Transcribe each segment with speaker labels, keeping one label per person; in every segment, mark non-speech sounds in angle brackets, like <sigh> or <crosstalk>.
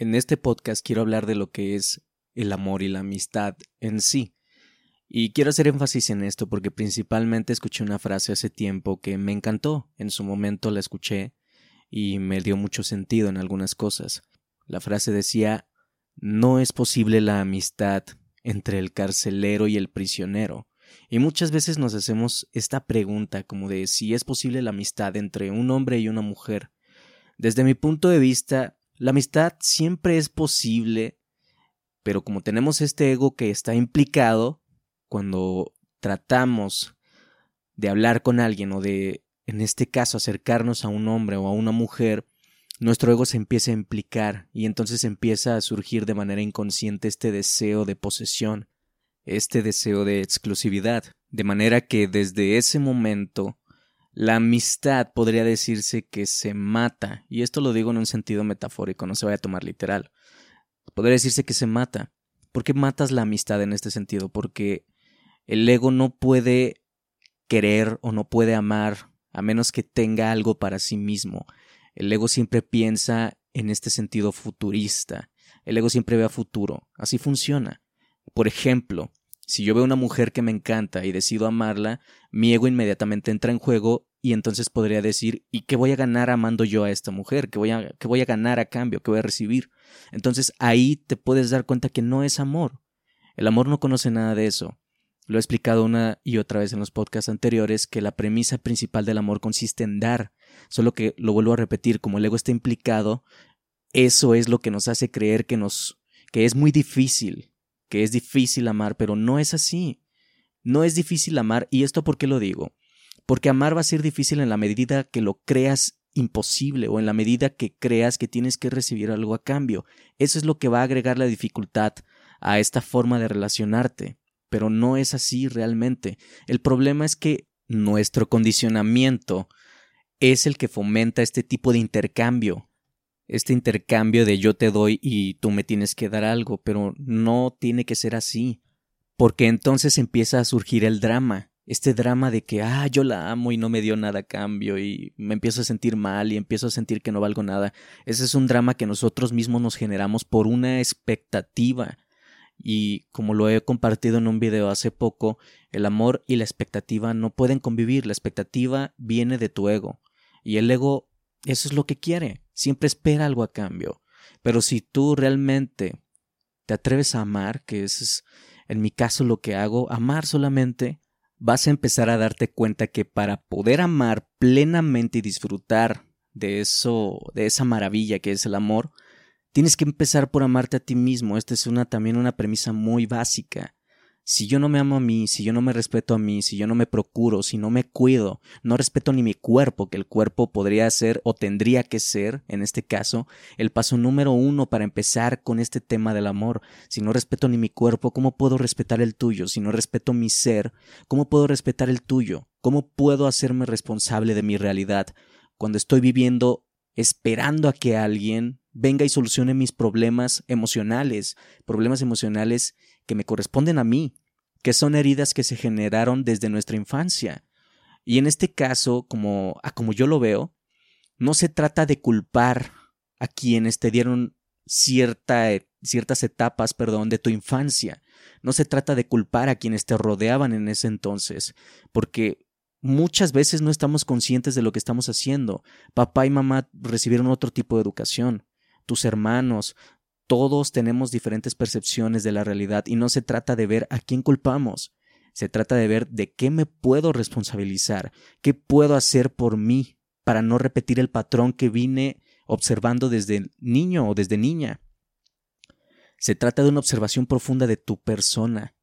Speaker 1: En este podcast quiero hablar de lo que es el amor y la amistad en sí. Y quiero hacer énfasis en esto porque principalmente escuché una frase hace tiempo que me encantó. En su momento la escuché y me dio mucho sentido en algunas cosas. La frase decía no es posible la amistad entre el carcelero y el prisionero. Y muchas veces nos hacemos esta pregunta como de si es posible la amistad entre un hombre y una mujer. Desde mi punto de vista, la amistad siempre es posible, pero como tenemos este ego que está implicado, cuando tratamos de hablar con alguien o de, en este caso, acercarnos a un hombre o a una mujer, nuestro ego se empieza a implicar y entonces empieza a surgir de manera inconsciente este deseo de posesión, este deseo de exclusividad, de manera que desde ese momento la amistad podría decirse que se mata, y esto lo digo en un sentido metafórico, no se vaya a tomar literal. Podría decirse que se mata. ¿Por qué matas la amistad en este sentido? Porque el ego no puede querer o no puede amar a menos que tenga algo para sí mismo. El ego siempre piensa en este sentido futurista. El ego siempre ve a futuro. Así funciona. Por ejemplo, si yo veo una mujer que me encanta y decido amarla, mi ego inmediatamente entra en juego y entonces podría decir, ¿y qué voy a ganar amando yo a esta mujer? ¿Qué voy a, qué voy a ganar a cambio? ¿Qué voy a recibir? Entonces ahí te puedes dar cuenta que no es amor. El amor no conoce nada de eso. Lo he explicado una y otra vez en los podcasts anteriores que la premisa principal del amor consiste en dar. Solo que lo vuelvo a repetir, como el ego está implicado, eso es lo que nos hace creer que nos que es muy difícil, que es difícil amar, pero no es así. No es difícil amar, y esto por qué lo digo? Porque amar va a ser difícil en la medida que lo creas imposible o en la medida que creas que tienes que recibir algo a cambio. Eso es lo que va a agregar la dificultad a esta forma de relacionarte. Pero no es así realmente. El problema es que nuestro condicionamiento es el que fomenta este tipo de intercambio. Este intercambio de yo te doy y tú me tienes que dar algo, pero no tiene que ser así. Porque entonces empieza a surgir el drama este drama de que, ah, yo la amo y no me dio nada a cambio y me empiezo a sentir mal y empiezo a sentir que no valgo nada. Ese es un drama que nosotros mismos nos generamos por una expectativa. Y como lo he compartido en un video hace poco, el amor y la expectativa no pueden convivir. La expectativa viene de tu ego. Y el ego, eso es lo que quiere. Siempre espera algo a cambio. Pero si tú realmente te atreves a amar, que es en mi caso lo que hago, amar solamente, vas a empezar a darte cuenta que para poder amar plenamente y disfrutar de eso, de esa maravilla que es el amor, tienes que empezar por amarte a ti mismo. Esta es una también una premisa muy básica. Si yo no me amo a mí, si yo no me respeto a mí, si yo no me procuro, si no me cuido, no respeto ni mi cuerpo, que el cuerpo podría ser o tendría que ser, en este caso, el paso número uno para empezar con este tema del amor. Si no respeto ni mi cuerpo, ¿cómo puedo respetar el tuyo? Si no respeto mi ser, ¿cómo puedo respetar el tuyo? ¿Cómo puedo hacerme responsable de mi realidad cuando estoy viviendo esperando a que alguien venga y solucione mis problemas emocionales, problemas emocionales que me corresponden a mí, que son heridas que se generaron desde nuestra infancia. Y en este caso, como, a como yo lo veo, no se trata de culpar a quienes te dieron cierta, ciertas etapas, perdón, de tu infancia. No se trata de culpar a quienes te rodeaban en ese entonces, porque muchas veces no estamos conscientes de lo que estamos haciendo. Papá y mamá recibieron otro tipo de educación. Tus hermanos, todos tenemos diferentes percepciones de la realidad y no se trata de ver a quién culpamos, se trata de ver de qué me puedo responsabilizar, qué puedo hacer por mí para no repetir el patrón que vine observando desde niño o desde niña. Se trata de una observación profunda de tu persona,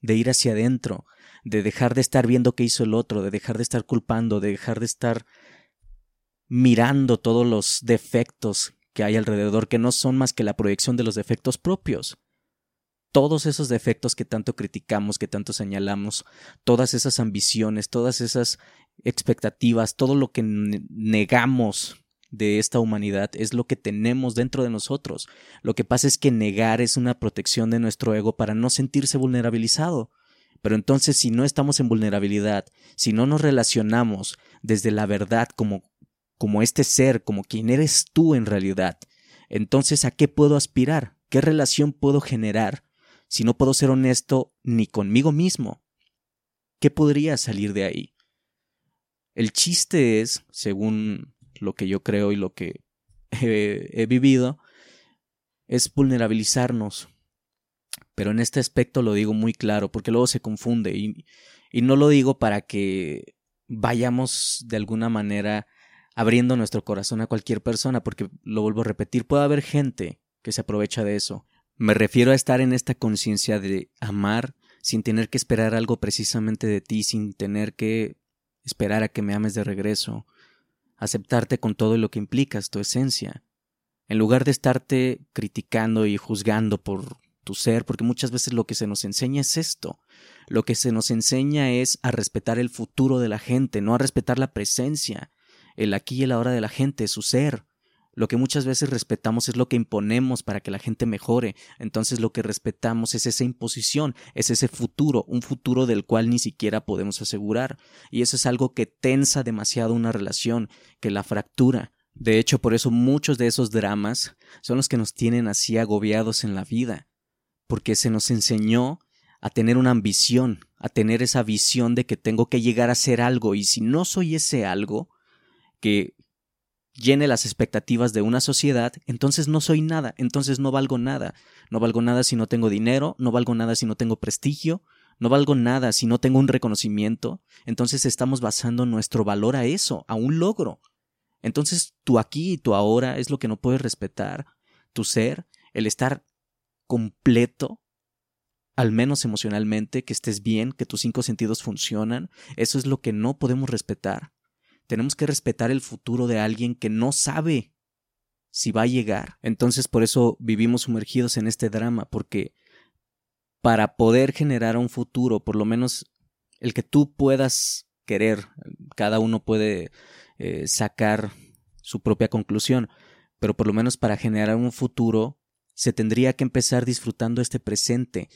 Speaker 1: de ir hacia adentro, de dejar de estar viendo qué hizo el otro, de dejar de estar culpando, de dejar de estar mirando todos los defectos que hay alrededor que no son más que la proyección de los defectos propios. Todos esos defectos que tanto criticamos, que tanto señalamos, todas esas ambiciones, todas esas expectativas, todo lo que negamos de esta humanidad es lo que tenemos dentro de nosotros. Lo que pasa es que negar es una protección de nuestro ego para no sentirse vulnerabilizado. Pero entonces si no estamos en vulnerabilidad, si no nos relacionamos desde la verdad como como este ser, como quien eres tú en realidad, Entonces, ¿a qué puedo aspirar? ¿Qué relación puedo generar si no puedo ser honesto ni conmigo mismo? ¿Qué podría salir de ahí? El chiste es, según lo que yo creo y lo que <laughs> he, vivido, es vulnerabilizarnos. Pero en este aspecto lo digo muy claro, porque luego se confunde y, y no lo digo para que vayamos de alguna manera abriendo nuestro corazón a cualquier persona, porque lo vuelvo a repetir, puede haber gente que se aprovecha de eso. Me refiero a estar en esta conciencia de amar sin tener que esperar algo precisamente de ti, sin tener que esperar a que me ames de regreso, aceptarte con todo lo que implicas, tu esencia, en lugar de estarte criticando y juzgando por tu ser, porque muchas veces lo que se nos enseña es esto, lo que se nos enseña es a respetar el futuro de la gente, no a respetar la presencia, el aquí y el ahora de la gente, su ser. Lo que muchas veces respetamos es lo que imponemos para que la gente mejore. Entonces lo que respetamos es esa imposición, es ese futuro, un futuro del cual ni siquiera podemos asegurar. Y eso es algo que tensa demasiado una relación, que la fractura. De hecho, por eso muchos de esos dramas son los que nos tienen así agobiados en la vida, porque se nos enseñó a tener una ambición, a tener esa visión de que tengo que llegar a ser algo y si no soy ese algo, que llene las expectativas de una sociedad, entonces no soy nada, entonces no valgo nada. No valgo nada si no tengo dinero, no valgo nada si no tengo prestigio, no valgo nada si no tengo un reconocimiento. Entonces estamos basando nuestro valor a eso, a un logro. Entonces tu aquí y tu ahora es lo que no puedes respetar. Tu ser, el estar completo, al menos emocionalmente, que estés bien, que tus cinco sentidos funcionan, eso es lo que no podemos respetar. Tenemos que respetar el futuro de alguien que no sabe si va a llegar. Entonces por eso vivimos sumergidos en este drama, porque para poder generar un futuro, por lo menos el que tú puedas querer, cada uno puede eh, sacar su propia conclusión, pero por lo menos para generar un futuro se tendría que empezar disfrutando este presente,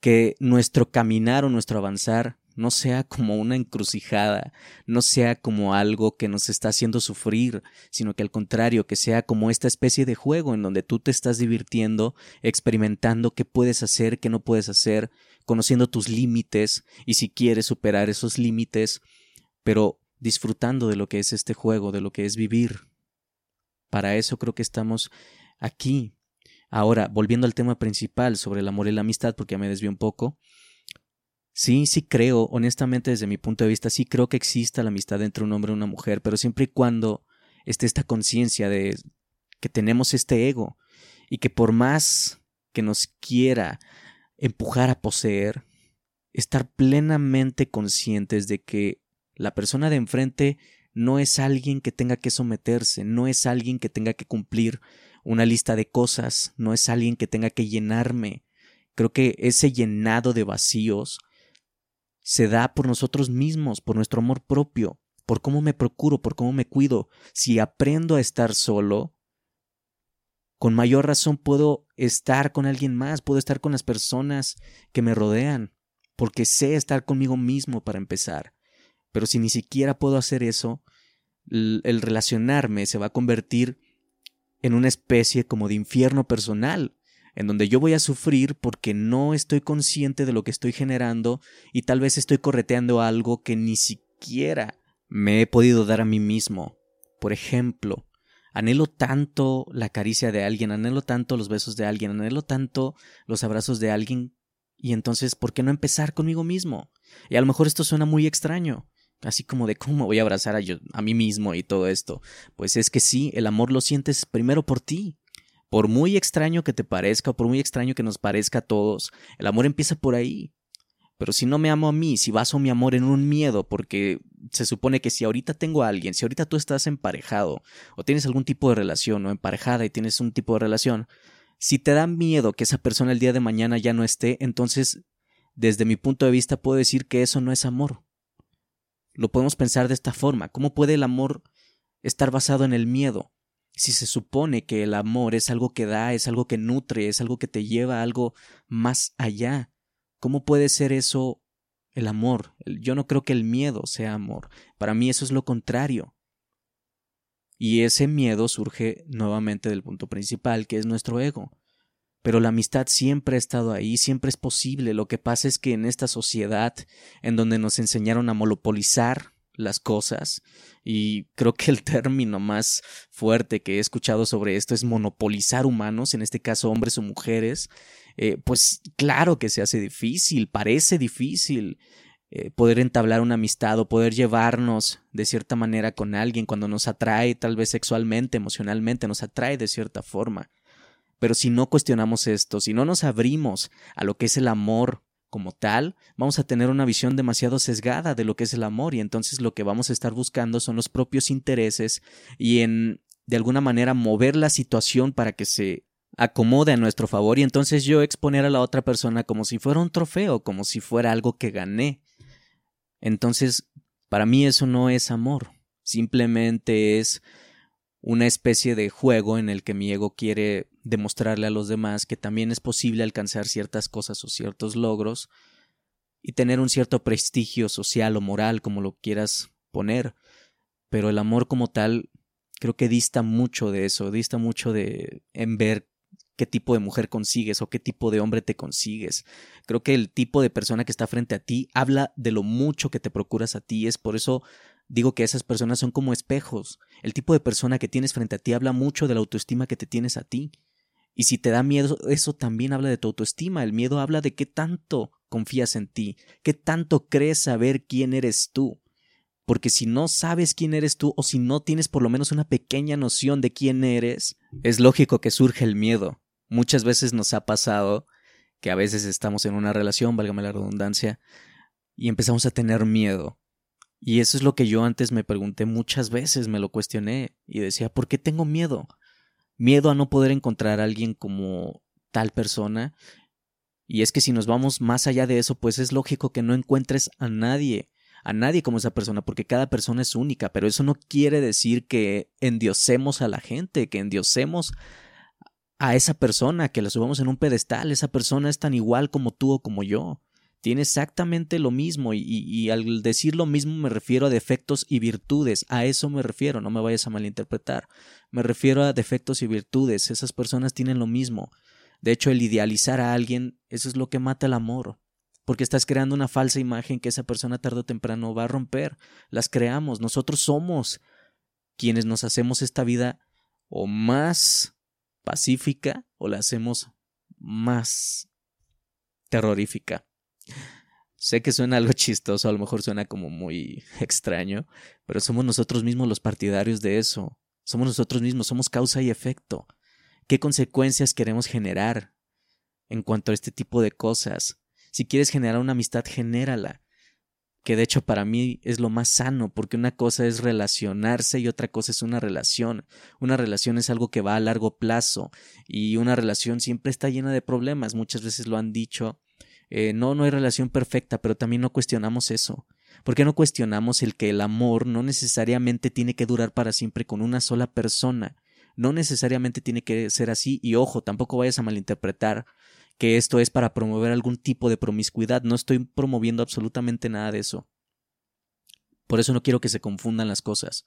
Speaker 1: que nuestro caminar o nuestro avanzar no sea como una encrucijada, no sea como algo que nos está haciendo sufrir, sino que al contrario, que sea como esta especie de juego en donde tú te estás divirtiendo, experimentando qué puedes hacer, qué no puedes hacer, conociendo tus límites y si quieres superar esos límites, pero disfrutando de lo que es este juego, de lo que es vivir. Para eso creo que estamos aquí. Ahora, volviendo al tema principal sobre el amor y la amistad, porque ya me desvió un poco, Sí, sí creo, honestamente desde mi punto de vista, sí creo que exista la amistad entre un hombre y una mujer, pero siempre y cuando esté esta conciencia de que tenemos este ego y que por más que nos quiera empujar a poseer, estar plenamente conscientes de que la persona de enfrente no es alguien que tenga que someterse, no es alguien que tenga que cumplir una lista de cosas, no es alguien que tenga que llenarme. Creo que ese llenado de vacíos se da por nosotros mismos, por nuestro amor propio, por cómo me procuro, por cómo me cuido. Si aprendo a estar solo, con mayor razón puedo estar con alguien más, puedo estar con las personas que me rodean, porque sé estar conmigo mismo para empezar. Pero si ni siquiera puedo hacer eso, el relacionarme se va a convertir en una especie como de infierno personal, en donde yo voy a sufrir porque no estoy consciente de lo que estoy generando y tal vez estoy correteando algo que ni siquiera me he podido dar a mí mismo. Por ejemplo, anhelo tanto la caricia de alguien, anhelo tanto los besos de alguien, anhelo tanto los abrazos de alguien y entonces, ¿por qué no empezar conmigo mismo? Y a lo mejor esto suena muy extraño, así como de cómo voy a abrazar a, yo, a mí mismo y todo esto. Pues es que sí, el amor lo sientes primero por ti. Por muy extraño que te parezca o por muy extraño que nos parezca a todos, el amor empieza por ahí. Pero si no me amo a mí, si baso mi amor en un miedo, porque se supone que si ahorita tengo a alguien, si ahorita tú estás emparejado o tienes algún tipo de relación o emparejada y tienes un tipo de relación, si te da miedo que esa persona el día de mañana ya no esté, entonces, desde mi punto de vista, puedo decir que eso no es amor. Lo podemos pensar de esta forma. ¿Cómo puede el amor estar basado en el miedo? Si se supone que el amor es algo que da, es algo que nutre, es algo que te lleva a algo más allá, ¿cómo puede ser eso el amor? Yo no creo que el miedo sea amor. Para mí eso es lo contrario. Y ese miedo surge nuevamente del punto principal, que es nuestro ego. Pero la amistad siempre ha estado ahí, siempre es posible. Lo que pasa es que en esta sociedad, en donde nos enseñaron a monopolizar las cosas, y creo que el <laughs> término más fuerte que he escuchado sobre esto es monopolizar humanos, en este caso hombres o mujeres, eh, pues claro que se hace difícil, parece difícil. Eh, poder entablar una amistad o poder llevarnos de cierta manera con alguien cuando nos atrae tal vez sexualmente, emocionalmente, nos atrae de cierta forma. Pero si no cuestionamos esto, si no nos abrimos a lo que es el amor como tal, vamos a tener una visión demasiado sesgada de lo que es el amor y entonces lo que vamos a estar buscando son los propios intereses y en de alguna manera mover la situación para que se acomode a nuestro favor y entonces yo exponer a la otra persona como si fuera un trofeo, como si fuera algo que gané. Entonces, para mí eso no es amor, simplemente es una especie de juego en el que mi ego quiere demostrarle a los demás que también es posible alcanzar ciertas cosas o ciertos logros y tener un cierto prestigio social o moral, como lo quieras poner. Pero el amor como tal creo que dista mucho de eso, dista mucho de en ver qué tipo de mujer consigues o qué tipo de hombre te consigues. Creo que el tipo de persona que está frente a ti habla de lo mucho que te procuras a ti. Es por eso digo que esas personas son como espejos. El tipo de persona que tienes frente a ti habla mucho de la autoestima que te tienes a ti. Y si te da miedo, eso también habla de tu autoestima. El miedo habla de qué tanto confías en ti, qué tanto crees saber quién eres tú. Porque si no sabes quién eres tú o si no tienes por lo menos una pequeña noción de quién eres, es lógico que surge el miedo. Muchas veces nos ha pasado que a veces estamos en una relación, válgame la redundancia, y empezamos a tener miedo. Y eso es lo que yo antes me pregunté muchas veces, me lo cuestioné y decía, ¿por qué tengo miedo? Miedo a no poder encontrar a alguien como tal persona. Y es que si nos vamos más allá de eso, pues es lógico que no encuentres a nadie, a nadie como esa persona, porque cada persona es única, pero eso no quiere decir que endiosemos a la gente, que endiosemos a esa persona, que la subamos en un pedestal, esa persona es tan igual como tú o como yo. Tiene exactamente lo mismo y, y, al decir lo mismo me refiero a defectos y virtudes, a eso me refiero, no me vayas a malinterpretar, me refiero a defectos y virtudes, esas personas tienen lo mismo. De hecho, el idealizar a alguien, eso es lo que mata el amor, porque estás creando una falsa imagen que esa persona tarde o temprano va a romper, las creamos, nosotros somos quienes nos hacemos esta vida o más pacífica o la hacemos más terrorífica. Sé que suena algo <laughs> chistoso, a lo mejor suena como muy <laughs> extraño, pero somos nosotros mismos los partidarios de eso. Somos nosotros mismos, somos causa y efecto. ¿Qué consecuencias queremos generar en cuanto a este tipo de cosas? Si quieres generar una amistad, genérala que de hecho para mí es lo más sano, porque una cosa es relacionarse y otra cosa es una relación. Una relación es algo que va a largo plazo y una relación siempre está llena de problemas, muchas veces lo han dicho. Eh, no, no hay relación perfecta, pero también no cuestionamos eso. ¿Por qué no cuestionamos el que el amor no necesariamente tiene que durar para siempre con una sola persona? No necesariamente tiene que ser así y ojo, tampoco vayas a malinterpretar que esto es para promover algún tipo de promiscuidad. No estoy promoviendo absolutamente nada de eso. Por eso no quiero que se confundan las cosas.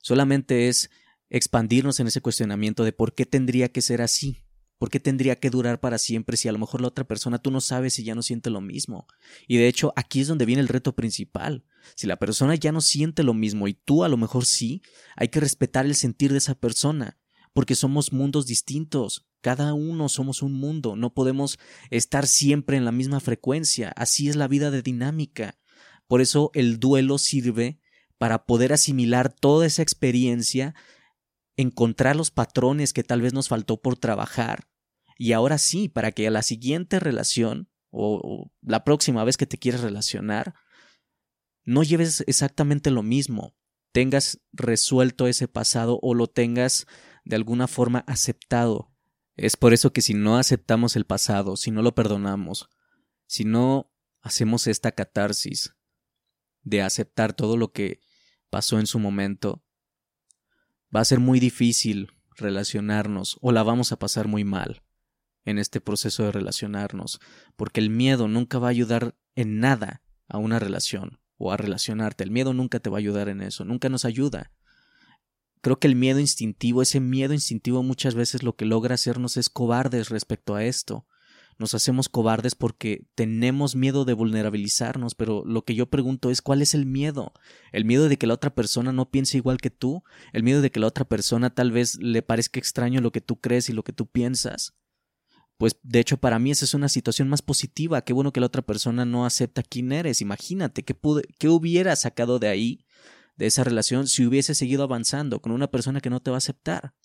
Speaker 1: Solamente es expandirnos en ese cuestionamiento de por qué tendría que ser así. ¿Por qué tendría que durar para siempre si a lo mejor la otra persona tú no sabes si ya no siente lo mismo? Y de hecho, aquí es donde viene el reto principal. Si la persona ya no siente lo mismo y tú a lo mejor sí, hay que respetar el sentir de esa persona, porque somos mundos distintos. Cada uno somos un mundo, no podemos estar siempre en la misma frecuencia, así es la vida de dinámica. Por eso el duelo sirve para poder asimilar toda esa experiencia, encontrar los patrones que tal vez nos faltó por trabajar, y ahora sí, para que a la siguiente relación o, la próxima vez que te quieras relacionar, no lleves exactamente lo mismo, tengas resuelto ese pasado o lo tengas de alguna forma aceptado. Es por eso que si no aceptamos el pasado, si no lo perdonamos, si no hacemos esta catarsis de aceptar todo lo que pasó en su momento, va a ser muy difícil relacionarnos o la vamos a pasar muy mal en este proceso de relacionarnos, porque el miedo nunca va a ayudar en nada a una relación o a relacionarte. El miedo nunca te va a ayudar en eso, nunca nos ayuda. Creo que el miedo instintivo, ese miedo instintivo muchas veces lo que logra hacernos es cobardes respecto a esto. Nos hacemos cobardes porque tenemos miedo de vulnerabilizarnos, pero lo que yo pregunto es ¿cuál es el miedo? ¿El miedo de que la otra persona no piense igual que tú? ¿El miedo de que la otra persona tal vez le parezca extraño lo que tú crees y lo que tú piensas? Pues de hecho para mí esa es una situación más positiva. Qué bueno que la otra persona no acepta quién eres. Imagínate qué, qué hubiera sacado de ahí, de esa relación, si hubiese seguido avanzando con una persona que no te va a aceptar.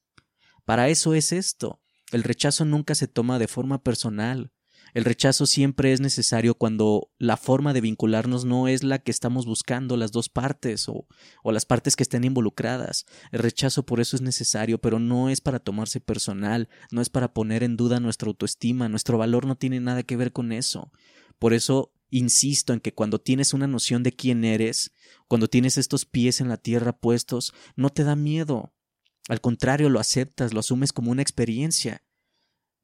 Speaker 1: Para eso es esto. El rechazo nunca se toma de forma personal. El rechazo siempre es necesario cuando la forma de vincularnos no es la que estamos buscando las dos partes o, las partes que estén involucradas. El rechazo por eso es necesario, pero no es para tomarse personal, no es para poner en duda nuestra autoestima, nuestro valor no tiene nada que ver con eso. Por eso insisto en que cuando tienes una noción de quién eres, cuando tienes estos pies en la tierra puestos, no te da miedo, al contrario, lo aceptas, lo asumes como una experiencia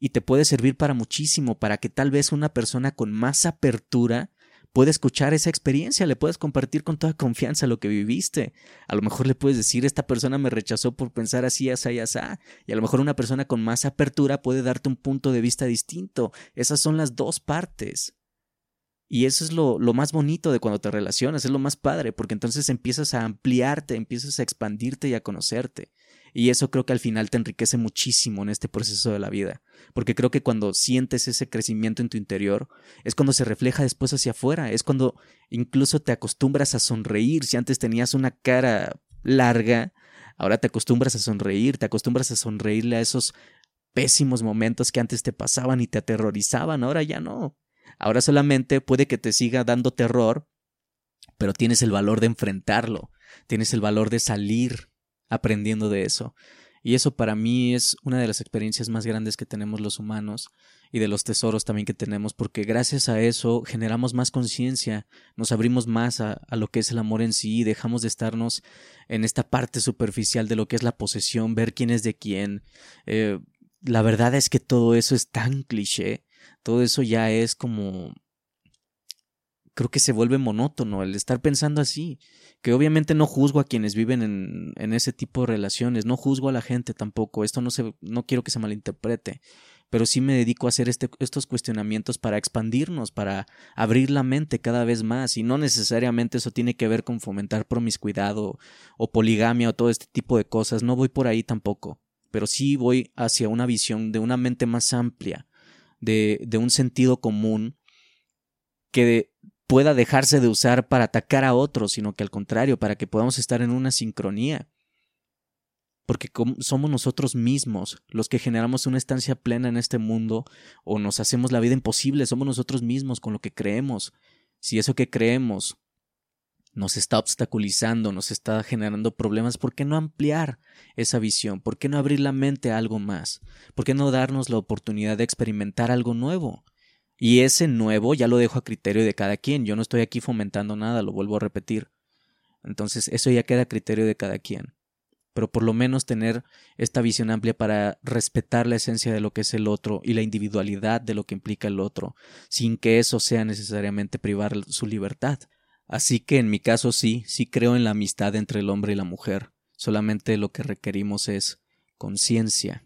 Speaker 1: y te puede servir para muchísimo, para que tal vez una persona con más apertura pueda escuchar esa experiencia, le puedes compartir con toda confianza lo que viviste. A lo mejor le puedes decir, esta persona me rechazó por pensar así, así, así. Y a lo mejor una persona con más apertura puede darte un punto de vista distinto. Esas son las dos partes. Y eso es lo, lo, más bonito de cuando te relacionas, es lo más padre, porque entonces empiezas a ampliarte, empiezas a expandirte y a conocerte. Y eso creo que al final te enriquece muchísimo en este proceso de la vida, porque creo que cuando sientes ese crecimiento en tu interior, es cuando se refleja después hacia afuera, es cuando incluso te acostumbras a sonreír, si antes tenías una cara larga, ahora te acostumbras a sonreír, te acostumbras a sonreírle a esos pésimos momentos que antes te pasaban y te aterrorizaban, ahora ya no. Ahora solamente puede que te siga dando terror, pero tienes el valor de enfrentarlo, tienes el valor de salir aprendiendo de eso. Y eso para mí es una de las experiencias más grandes que tenemos los humanos y de los tesoros también que tenemos, porque gracias a eso generamos más conciencia, nos abrimos más a, lo que es el amor en sí y dejamos de estarnos en esta parte superficial de lo que es la posesión, ver quién es de quién. Eh, la verdad es que todo eso es tan cliché, todo eso ya es como creo que se vuelve monótono el estar pensando así, que obviamente no juzgo a quienes viven en, en ese tipo de relaciones, no juzgo a la gente tampoco, esto no se, no quiero que se malinterprete, pero sí me dedico a hacer este, estos cuestionamientos para expandirnos, para abrir la mente cada vez más, y no necesariamente eso tiene que ver con fomentar promiscuidad o, o poligamia o todo este tipo de cosas, no voy por ahí tampoco, pero sí voy hacia una visión de una mente más amplia, de, de un sentido común que pueda dejarse de usar para atacar a otros, sino que al contrario, para que podamos estar en una sincronía. Porque somos nosotros mismos los que generamos una estancia plena en este mundo o nos hacemos la vida imposible, somos nosotros mismos con lo que creemos. Si eso que creemos nos está obstaculizando, nos está generando problemas, ¿por qué no ampliar esa visión? ¿Por qué no abrir la mente a algo más? ¿Por qué no darnos la oportunidad de experimentar algo nuevo? Y ese nuevo ya lo dejo a criterio de cada quien. Yo no estoy aquí fomentando nada, lo vuelvo a repetir. Entonces, eso ya queda a criterio de cada quien. Pero por lo menos tener esta visión amplia para respetar la esencia de lo que es el otro y la individualidad de lo que implica el otro, sin que eso sea necesariamente privar su libertad. Así que en mi caso sí, sí creo en la amistad entre el hombre y la mujer. Solamente lo que requerimos es conciencia.